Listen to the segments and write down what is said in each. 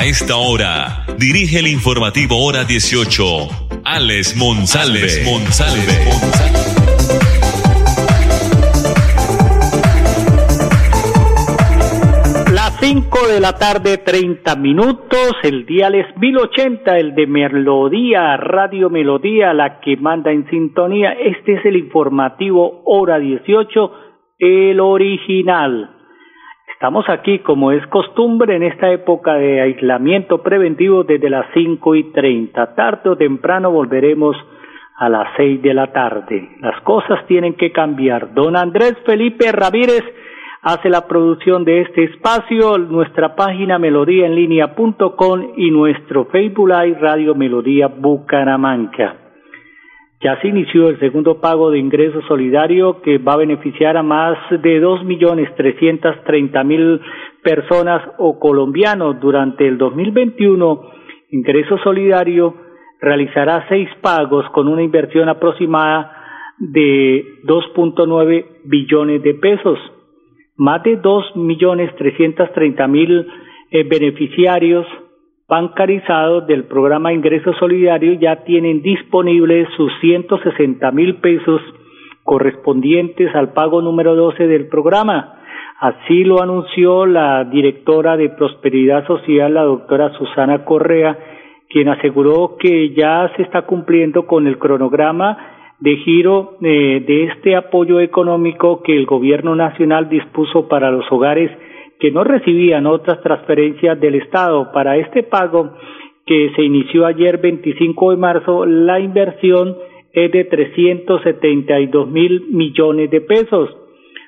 A esta hora, dirige el informativo Hora 18, Alex Monsalve. Las 5 de la tarde, 30 minutos, el dial es 1080, el de Melodía, Radio Melodía, la que manda en sintonía. Este es el informativo Hora 18, el original. Estamos aquí, como es costumbre, en esta época de aislamiento preventivo desde las cinco y treinta. Tarde o temprano volveremos a las seis de la tarde. Las cosas tienen que cambiar. Don Andrés Felipe Ramírez hace la producción de este espacio, nuestra página melodíaenlínea.com y nuestro Facebook Live Radio Melodía Bucaramanga. Ya se inició el segundo pago de ingreso solidario que va a beneficiar a más de dos millones trescientos treinta mil personas o colombianos durante el 2021. Ingreso solidario realizará seis pagos con una inversión aproximada de 2.9 billones de pesos. Más de dos millones trescientos treinta mil eh, beneficiarios bancarizados del programa Ingreso Solidario ya tienen disponibles sus 160 mil pesos correspondientes al pago número 12 del programa. Así lo anunció la directora de Prosperidad Social, la doctora Susana Correa, quien aseguró que ya se está cumpliendo con el cronograma de giro eh, de este apoyo económico que el gobierno nacional dispuso para los hogares que no recibían otras transferencias del Estado. Para este pago que se inició ayer 25 de marzo, la inversión es de 372 mil millones de pesos.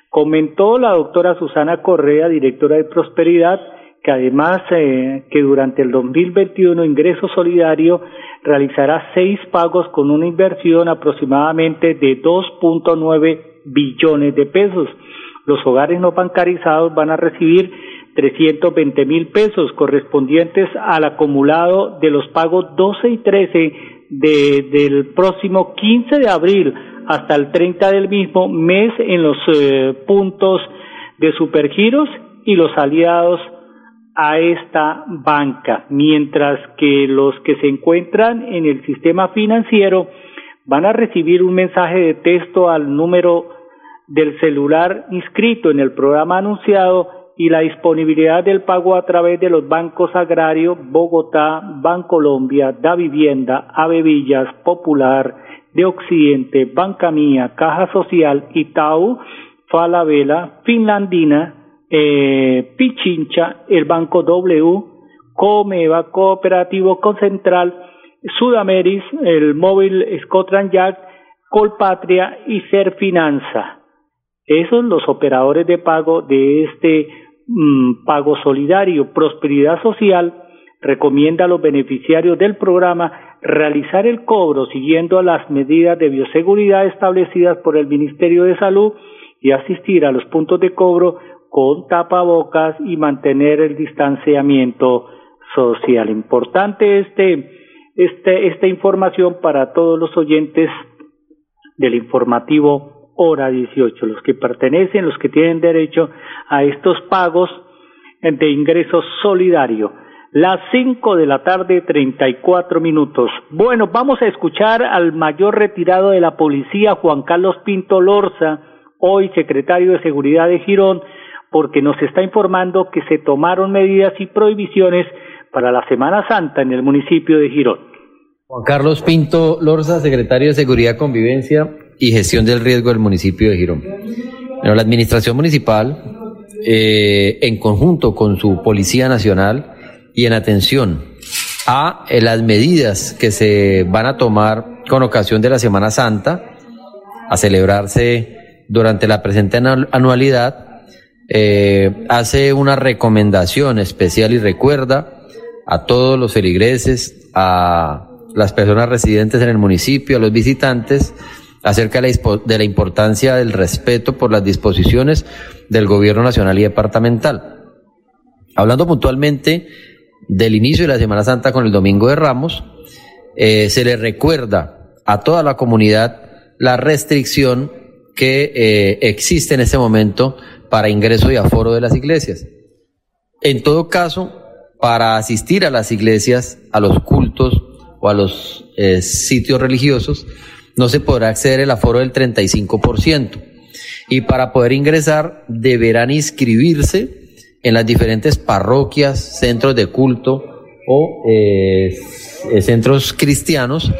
Comentó la doctora Susana Correa, directora de Prosperidad, que además eh, que durante el 2021 Ingreso Solidario realizará seis pagos con una inversión aproximadamente de 2.9 billones de pesos los hogares no bancarizados van a recibir 320 mil pesos correspondientes al acumulado de los pagos 12 y 13 de, del próximo 15 de abril hasta el 30 del mismo mes en los eh, puntos de supergiros y los aliados a esta banca, mientras que los que se encuentran en el sistema financiero van a recibir un mensaje de texto al número del celular inscrito en el programa anunciado y la disponibilidad del pago a través de los bancos agrarios Bogotá, Bancolombia, Da Vivienda, Avevillas, Popular, de Occidente, Banca Mía, Caja Social, Itaú, Falabella, Finlandina, eh, Pichincha, el Banco W, Comeva, Cooperativo Concentral, Sudameris, el móvil Scotland Yard, Colpatria y Serfinanza. Esos los operadores de pago de este mm, pago solidario. Prosperidad Social recomienda a los beneficiarios del programa realizar el cobro siguiendo las medidas de bioseguridad establecidas por el Ministerio de Salud y asistir a los puntos de cobro con tapabocas y mantener el distanciamiento social. Importante este, este, esta información para todos los oyentes del informativo hora 18, los que pertenecen, los que tienen derecho a estos pagos de ingreso solidario. Las 5 de la tarde, 34 minutos. Bueno, vamos a escuchar al mayor retirado de la policía, Juan Carlos Pinto Lorza, hoy secretario de Seguridad de Girón, porque nos está informando que se tomaron medidas y prohibiciones para la Semana Santa en el municipio de Girón. Juan Carlos Pinto Lorza, secretario de Seguridad, Convivencia y Gestión del Riesgo del municipio de Girón. La administración municipal, eh, en conjunto con su Policía Nacional y en atención a eh, las medidas que se van a tomar con ocasión de la Semana Santa, a celebrarse durante la presente anualidad, eh, hace una recomendación especial y recuerda a todos los feligreses, a las personas residentes en el municipio, a los visitantes, acerca de la importancia del respeto por las disposiciones del gobierno nacional y departamental. Hablando puntualmente del inicio de la Semana Santa con el Domingo de Ramos, eh, se le recuerda a toda la comunidad la restricción que eh, existe en este momento para ingreso y aforo de las iglesias. En todo caso, para asistir a las iglesias, a los cultos o a los eh, sitios religiosos, no se podrá acceder el aforo del 35%. Y para poder ingresar deberán inscribirse en las diferentes parroquias, centros de culto o eh, centros cristianos,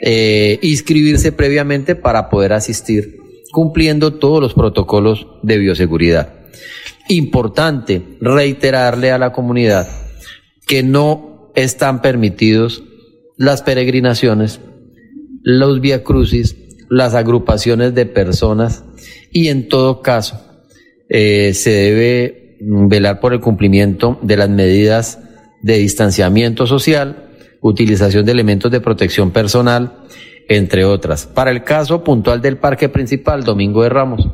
eh, inscribirse previamente para poder asistir, cumpliendo todos los protocolos de bioseguridad. Importante reiterarle a la comunidad que no están permitidos las peregrinaciones, los via crucis, las agrupaciones de personas y en todo caso eh, se debe velar por el cumplimiento de las medidas de distanciamiento social, utilización de elementos de protección personal, entre otras. Para el caso puntual del parque principal, Domingo de Ramos,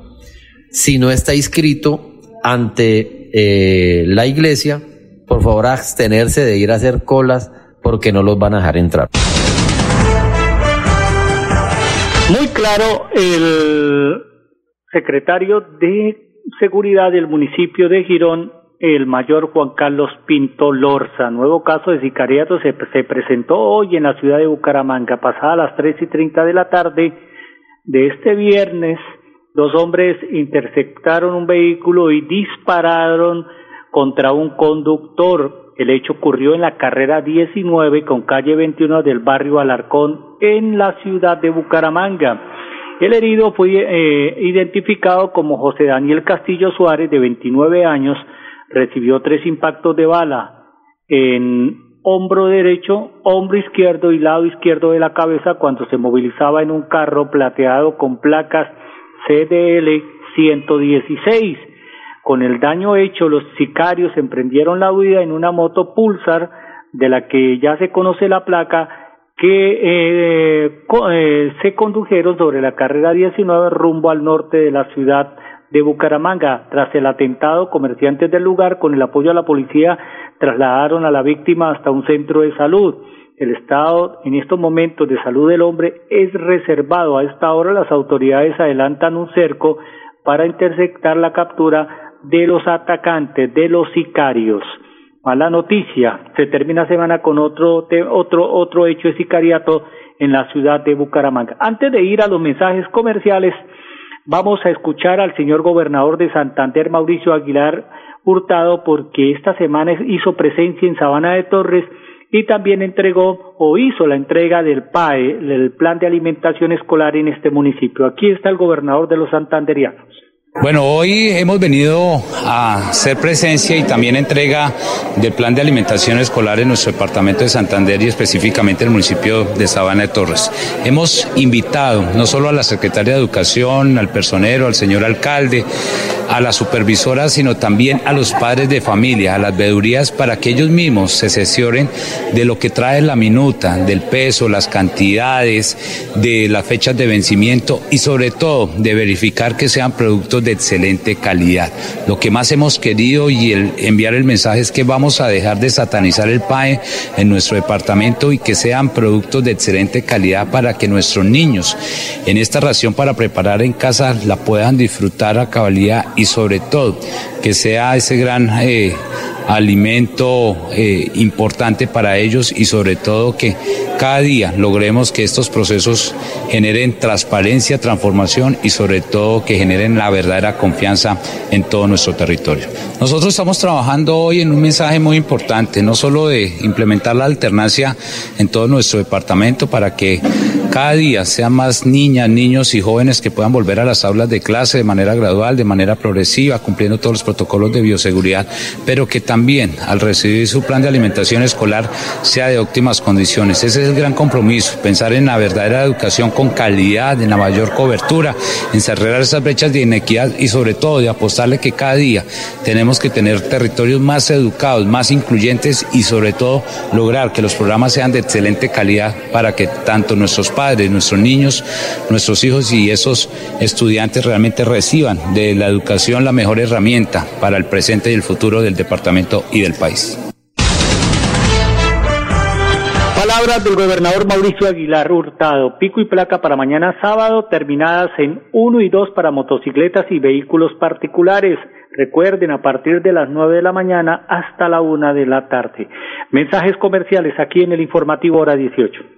si no está inscrito ante eh, la iglesia, por favor abstenerse de ir a hacer colas porque no los van a dejar entrar. Claro, el secretario de Seguridad del municipio de Girón, el mayor Juan Carlos Pinto Lorza. Nuevo caso de sicariato se, se presentó hoy en la ciudad de Bucaramanga, pasada las tres y treinta de la tarde de este viernes. Dos hombres interceptaron un vehículo y dispararon contra un conductor. El hecho ocurrió en la carrera 19 con calle 21 del barrio Alarcón en la ciudad de Bucaramanga. El herido fue eh, identificado como José Daniel Castillo Suárez, de 29 años, recibió tres impactos de bala en hombro derecho, hombro izquierdo y lado izquierdo de la cabeza cuando se movilizaba en un carro plateado con placas CDL 116. Con el daño hecho, los sicarios emprendieron la huida en una moto Pulsar, de la que ya se conoce la placa, que eh, eh, se condujeron sobre la carrera 19 rumbo al norte de la ciudad de Bucaramanga. Tras el atentado, comerciantes del lugar, con el apoyo a la policía, trasladaron a la víctima hasta un centro de salud. El estado en estos momentos de salud del hombre es reservado. A esta hora las autoridades adelantan un cerco para interceptar la captura de los atacantes, de los sicarios. Mala noticia, se termina semana con otro, otro, otro hecho de sicariato en la ciudad de Bucaramanga. Antes de ir a los mensajes comerciales, vamos a escuchar al señor gobernador de Santander, Mauricio Aguilar Hurtado, porque esta semana hizo presencia en Sabana de Torres y también entregó o hizo la entrega del PAE, el Plan de Alimentación Escolar en este municipio. Aquí está el gobernador de los santanderianos. Bueno, hoy hemos venido a hacer presencia y también entrega del plan de alimentación escolar en nuestro departamento de Santander y específicamente en el municipio de Sabana de Torres. Hemos invitado no solo a la secretaria de Educación, al personero, al señor alcalde, a la supervisora, sino también a los padres de familia, a las veedurías, para que ellos mismos se sesioren de lo que trae la minuta, del peso, las cantidades, de las fechas de vencimiento y sobre todo de verificar que sean productos de excelente calidad. Lo que más hemos querido y el enviar el mensaje es que vamos a dejar de satanizar el PAE en nuestro departamento y que sean productos de excelente calidad para que nuestros niños en esta ración para preparar en casa la puedan disfrutar a cabalidad y sobre todo que sea ese gran eh, alimento eh, importante para ellos y sobre todo que cada día logremos que estos procesos generen transparencia, transformación y sobre todo que generen la verdadera confianza en todo nuestro territorio. Nosotros estamos trabajando hoy en un mensaje muy importante, no solo de implementar la alternancia en todo nuestro departamento para que cada día sean más niñas, niños y jóvenes que puedan volver a las aulas de clase de manera gradual, de manera progresiva, cumpliendo todos los protocolos de bioseguridad, pero que también al recibir su plan de alimentación escolar sea de óptimas condiciones. Ese es el gran compromiso, pensar en la verdadera educación con calidad, en la mayor cobertura, en cerrar esas brechas de inequidad y sobre todo de apostarle que cada día tenemos que tener territorios más educados, más incluyentes y sobre todo lograr que los programas sean de excelente calidad para que tanto nuestros padres, nuestros niños, nuestros hijos y esos estudiantes realmente reciban de la educación la mejor herramienta para el presente y el futuro del departamento y del país. Palabras del gobernador Mauricio Aguilar Hurtado. Pico y placa para mañana sábado, terminadas en 1 y 2 para motocicletas y vehículos particulares. Recuerden, a partir de las 9 de la mañana hasta la 1 de la tarde. Mensajes comerciales aquí en el informativo hora 18.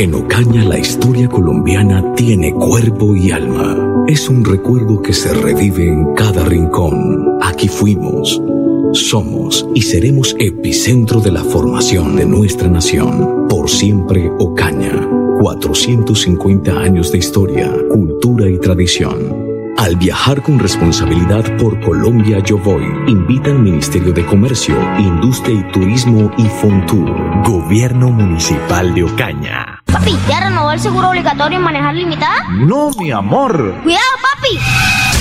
En Ocaña la historia colombiana tiene cuerpo y alma. Es un recuerdo que se revive en cada rincón. Aquí fuimos, somos y seremos epicentro de la formación de nuestra nación. Por siempre Ocaña. 450 años de historia, cultura y tradición. Al viajar con responsabilidad por Colombia Yo Voy, invita al Ministerio de Comercio, Industria y Turismo y Fontur. Gobierno Municipal de Ocaña. Papi, ¿ya renovó el seguro obligatorio en manejar limitada? No, mi amor. Cuidado, papi.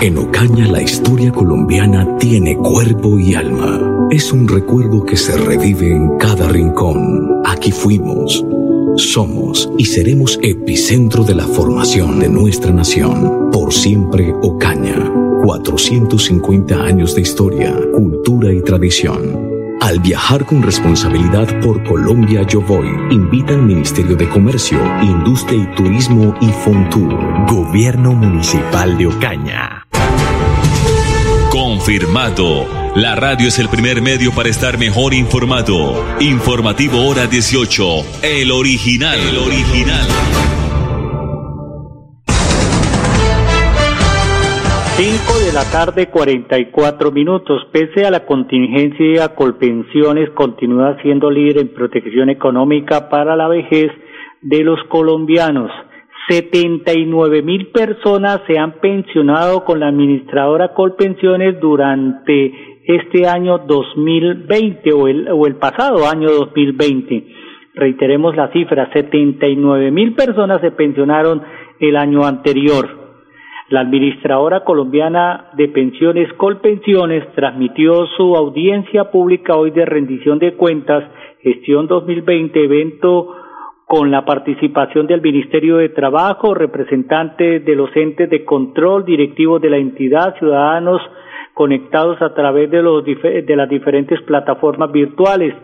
En Ocaña la historia colombiana tiene cuerpo y alma. Es un recuerdo que se revive en cada rincón. Aquí fuimos, somos y seremos epicentro de la formación de nuestra nación. Por siempre Ocaña. 450 años de historia, cultura y tradición. Al viajar con responsabilidad por Colombia Yo Voy, invita al Ministerio de Comercio, Industria y Turismo y Fontur. Gobierno Municipal de Ocaña. Confirmado. La radio es el primer medio para estar mejor informado. Informativo Hora 18. El original. El original. Cinco de la tarde, 44 minutos. Pese a la contingencia, Colpensiones continúa siendo líder en protección económica para la vejez de los colombianos. 79 mil personas se han pensionado con la administradora Colpensiones durante este año 2020 o el, o el pasado año 2020. Reiteremos la cifra, 79 mil personas se pensionaron el año anterior. La administradora colombiana de pensiones Colpensiones transmitió su audiencia pública hoy de rendición de cuentas gestión 2020 evento con la participación del Ministerio de Trabajo, representantes de los entes de control, directivos de la entidad, ciudadanos conectados a través de, los, de las diferentes plataformas virtuales.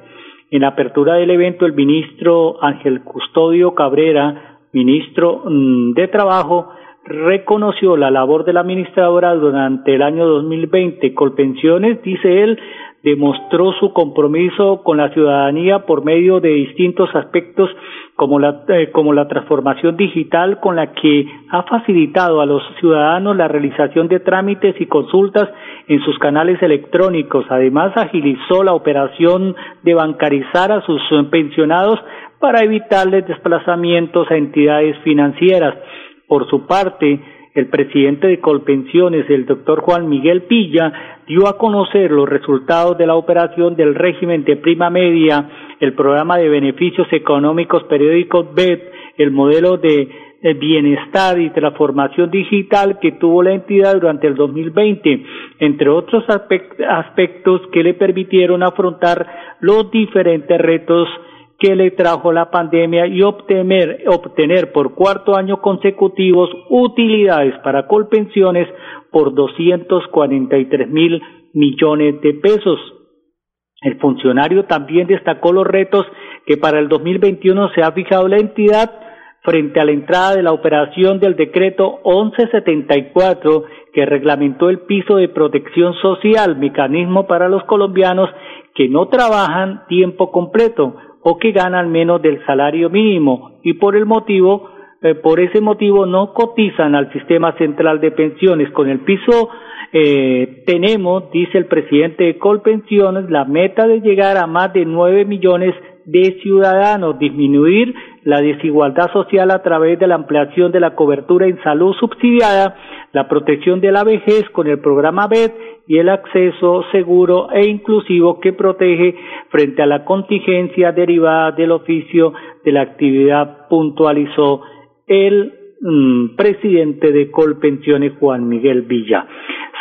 En apertura del evento, el ministro Ángel Custodio Cabrera, ministro mm, de Trabajo, reconoció la labor de la administradora durante el año 2020. Colpensiones, dice él, demostró su compromiso con la ciudadanía por medio de distintos aspectos como la, eh, como la transformación digital con la que ha facilitado a los ciudadanos la realización de trámites y consultas en sus canales electrónicos. Además, agilizó la operación de bancarizar a sus pensionados para evitarles desplazamientos a entidades financieras. Por su parte, el presidente de Colpensiones, el doctor Juan Miguel Pilla, dio a conocer los resultados de la operación del régimen de prima media, el programa de beneficios económicos periódicos BED, el modelo de bienestar y transformación digital que tuvo la entidad durante el 2020, entre otros aspectos que le permitieron afrontar los diferentes retos que le trajo la pandemia y obtener, obtener por cuarto año consecutivos utilidades para Colpensiones por 243 mil millones de pesos. El funcionario también destacó los retos que para el 2021 se ha fijado la entidad frente a la entrada de la operación del decreto 1174 que reglamentó el piso de protección social, mecanismo para los colombianos que no trabajan tiempo completo o que ganan menos del salario mínimo y por el motivo eh, por ese motivo no cotizan al sistema central de pensiones. Con el piso eh, tenemos, dice el presidente de Colpensiones, la meta de llegar a más de nueve millones de ciudadanos, disminuir la desigualdad social a través de la ampliación de la cobertura en salud subsidiada, la protección de la vejez con el programa BED y el acceso seguro e inclusivo que protege frente a la contingencia derivada del oficio de la actividad, puntualizó el mm, presidente de Colpensiones, Juan Miguel Villa.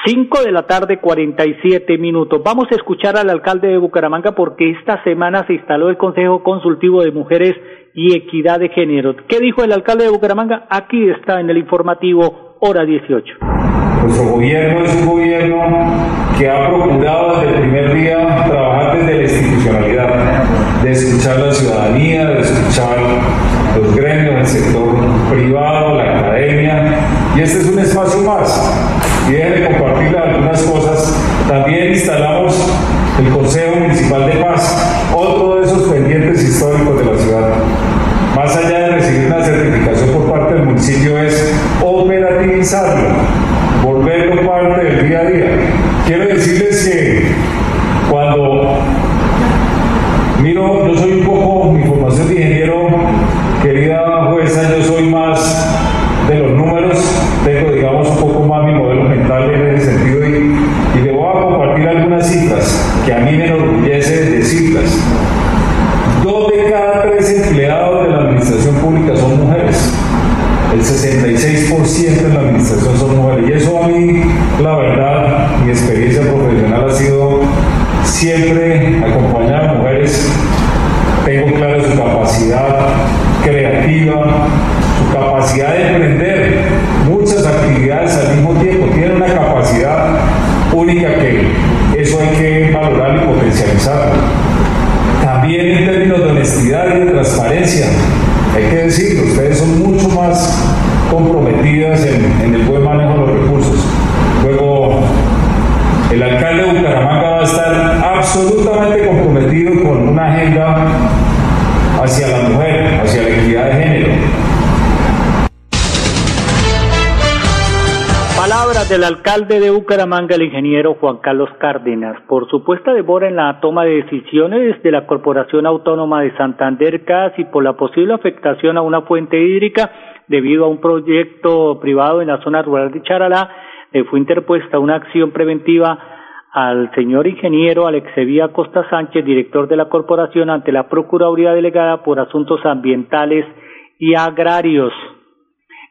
Cinco de la tarde, cuarenta y siete minutos. Vamos a escuchar al alcalde de Bucaramanga porque esta semana se instaló el Consejo Consultivo de Mujeres y Equidad de Género. ¿Qué dijo el alcalde de Bucaramanga? Aquí está en el informativo, hora 18. Nuestro gobierno es un gobierno que ha procurado desde el primer día trabajar desde la institucionalidad, de escuchar la ciudadanía, de escuchar alcalde de Bucaramanga, el ingeniero Juan Carlos Cárdenas, por supuesta demora en la toma de decisiones de la Corporación Autónoma de Santander CAS y por la posible afectación a una fuente hídrica debido a un proyecto privado en la zona rural de Charalá, le fue interpuesta una acción preventiva al señor ingeniero Alexevía Costa Sánchez, director de la corporación, ante la Procuraduría Delegada por Asuntos Ambientales y Agrarios.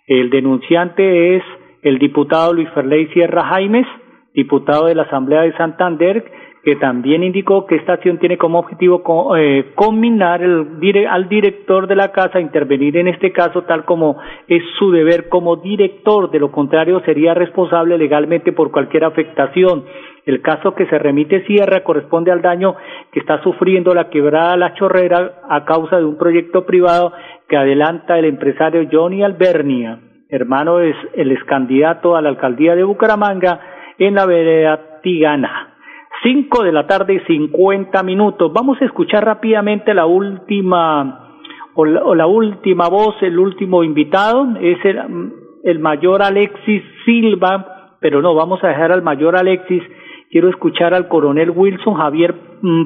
El denunciante es el diputado Luis Ferley Sierra Jaimes, diputado de la Asamblea de Santander, que también indicó que esta acción tiene como objetivo eh, combinar al director de la casa a intervenir en este caso tal como es su deber como director, de lo contrario sería responsable legalmente por cualquier afectación. El caso que se remite Sierra corresponde al daño que está sufriendo la quebrada La Chorrera a causa de un proyecto privado que adelanta el empresario Johnny Albernia hermano es el ex candidato a la alcaldía de Bucaramanga en la vereda Tigana. Cinco de la tarde, cincuenta minutos. Vamos a escuchar rápidamente la última o la, última voz, el último invitado es el, el mayor Alexis Silva, pero no, vamos a dejar al mayor Alexis. Quiero escuchar al coronel Wilson Javier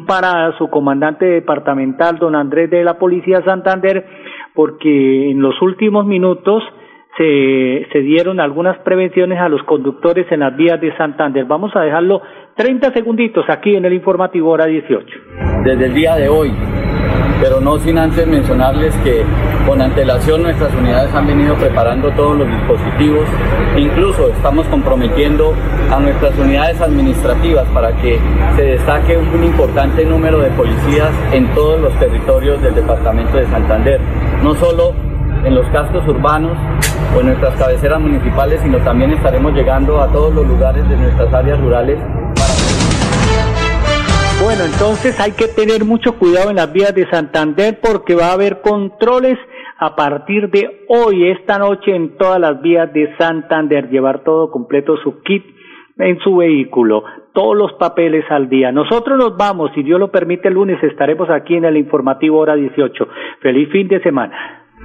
Parada, su comandante departamental, don Andrés de la Policía Santander, porque en los últimos minutos se, se dieron algunas prevenciones a los conductores en las vías de Santander. Vamos a dejarlo 30 segunditos aquí en el informativo hora 18. Desde el día de hoy, pero no sin antes mencionarles que con antelación nuestras unidades han venido preparando todos los dispositivos, incluso estamos comprometiendo a nuestras unidades administrativas para que se destaque un importante número de policías en todos los territorios del departamento de Santander, no solo en los cascos urbanos o en nuestras cabeceras municipales, sino también estaremos llegando a todos los lugares de nuestras áreas rurales. Bueno, entonces hay que tener mucho cuidado en las vías de Santander porque va a haber controles a partir de hoy, esta noche, en todas las vías de Santander. Llevar todo completo su kit en su vehículo, todos los papeles al día. Nosotros nos vamos, si Dios lo permite, el lunes estaremos aquí en el informativo hora 18. Feliz fin de semana.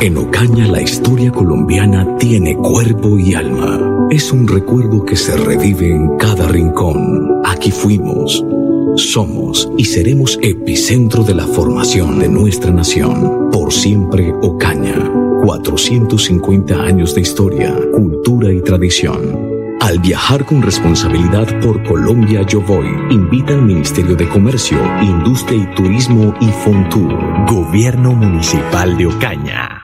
En Ocaña la historia colombiana tiene cuerpo y alma. Es un recuerdo que se revive en cada rincón. Aquí fuimos, somos y seremos epicentro de la formación de nuestra nación. Por siempre Ocaña. 450 años de historia, cultura y tradición. Al viajar con responsabilidad por Colombia Yo Voy, invita al Ministerio de Comercio, Industria y Turismo y Fontur. Gobierno Municipal de Ocaña.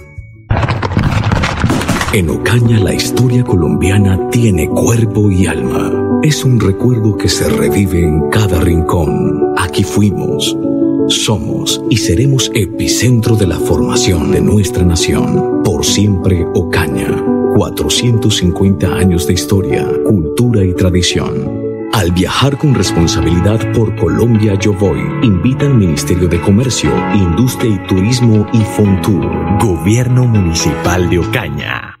En Ocaña la historia colombiana tiene cuerpo y alma. Es un recuerdo que se revive en cada rincón. Aquí fuimos, somos y seremos epicentro de la formación de nuestra nación. Por siempre Ocaña. 450 años de historia, cultura y tradición. Al viajar con responsabilidad por Colombia Yo Voy, invita al Ministerio de Comercio, Industria y Turismo y Fontur. Gobierno Municipal de Ocaña.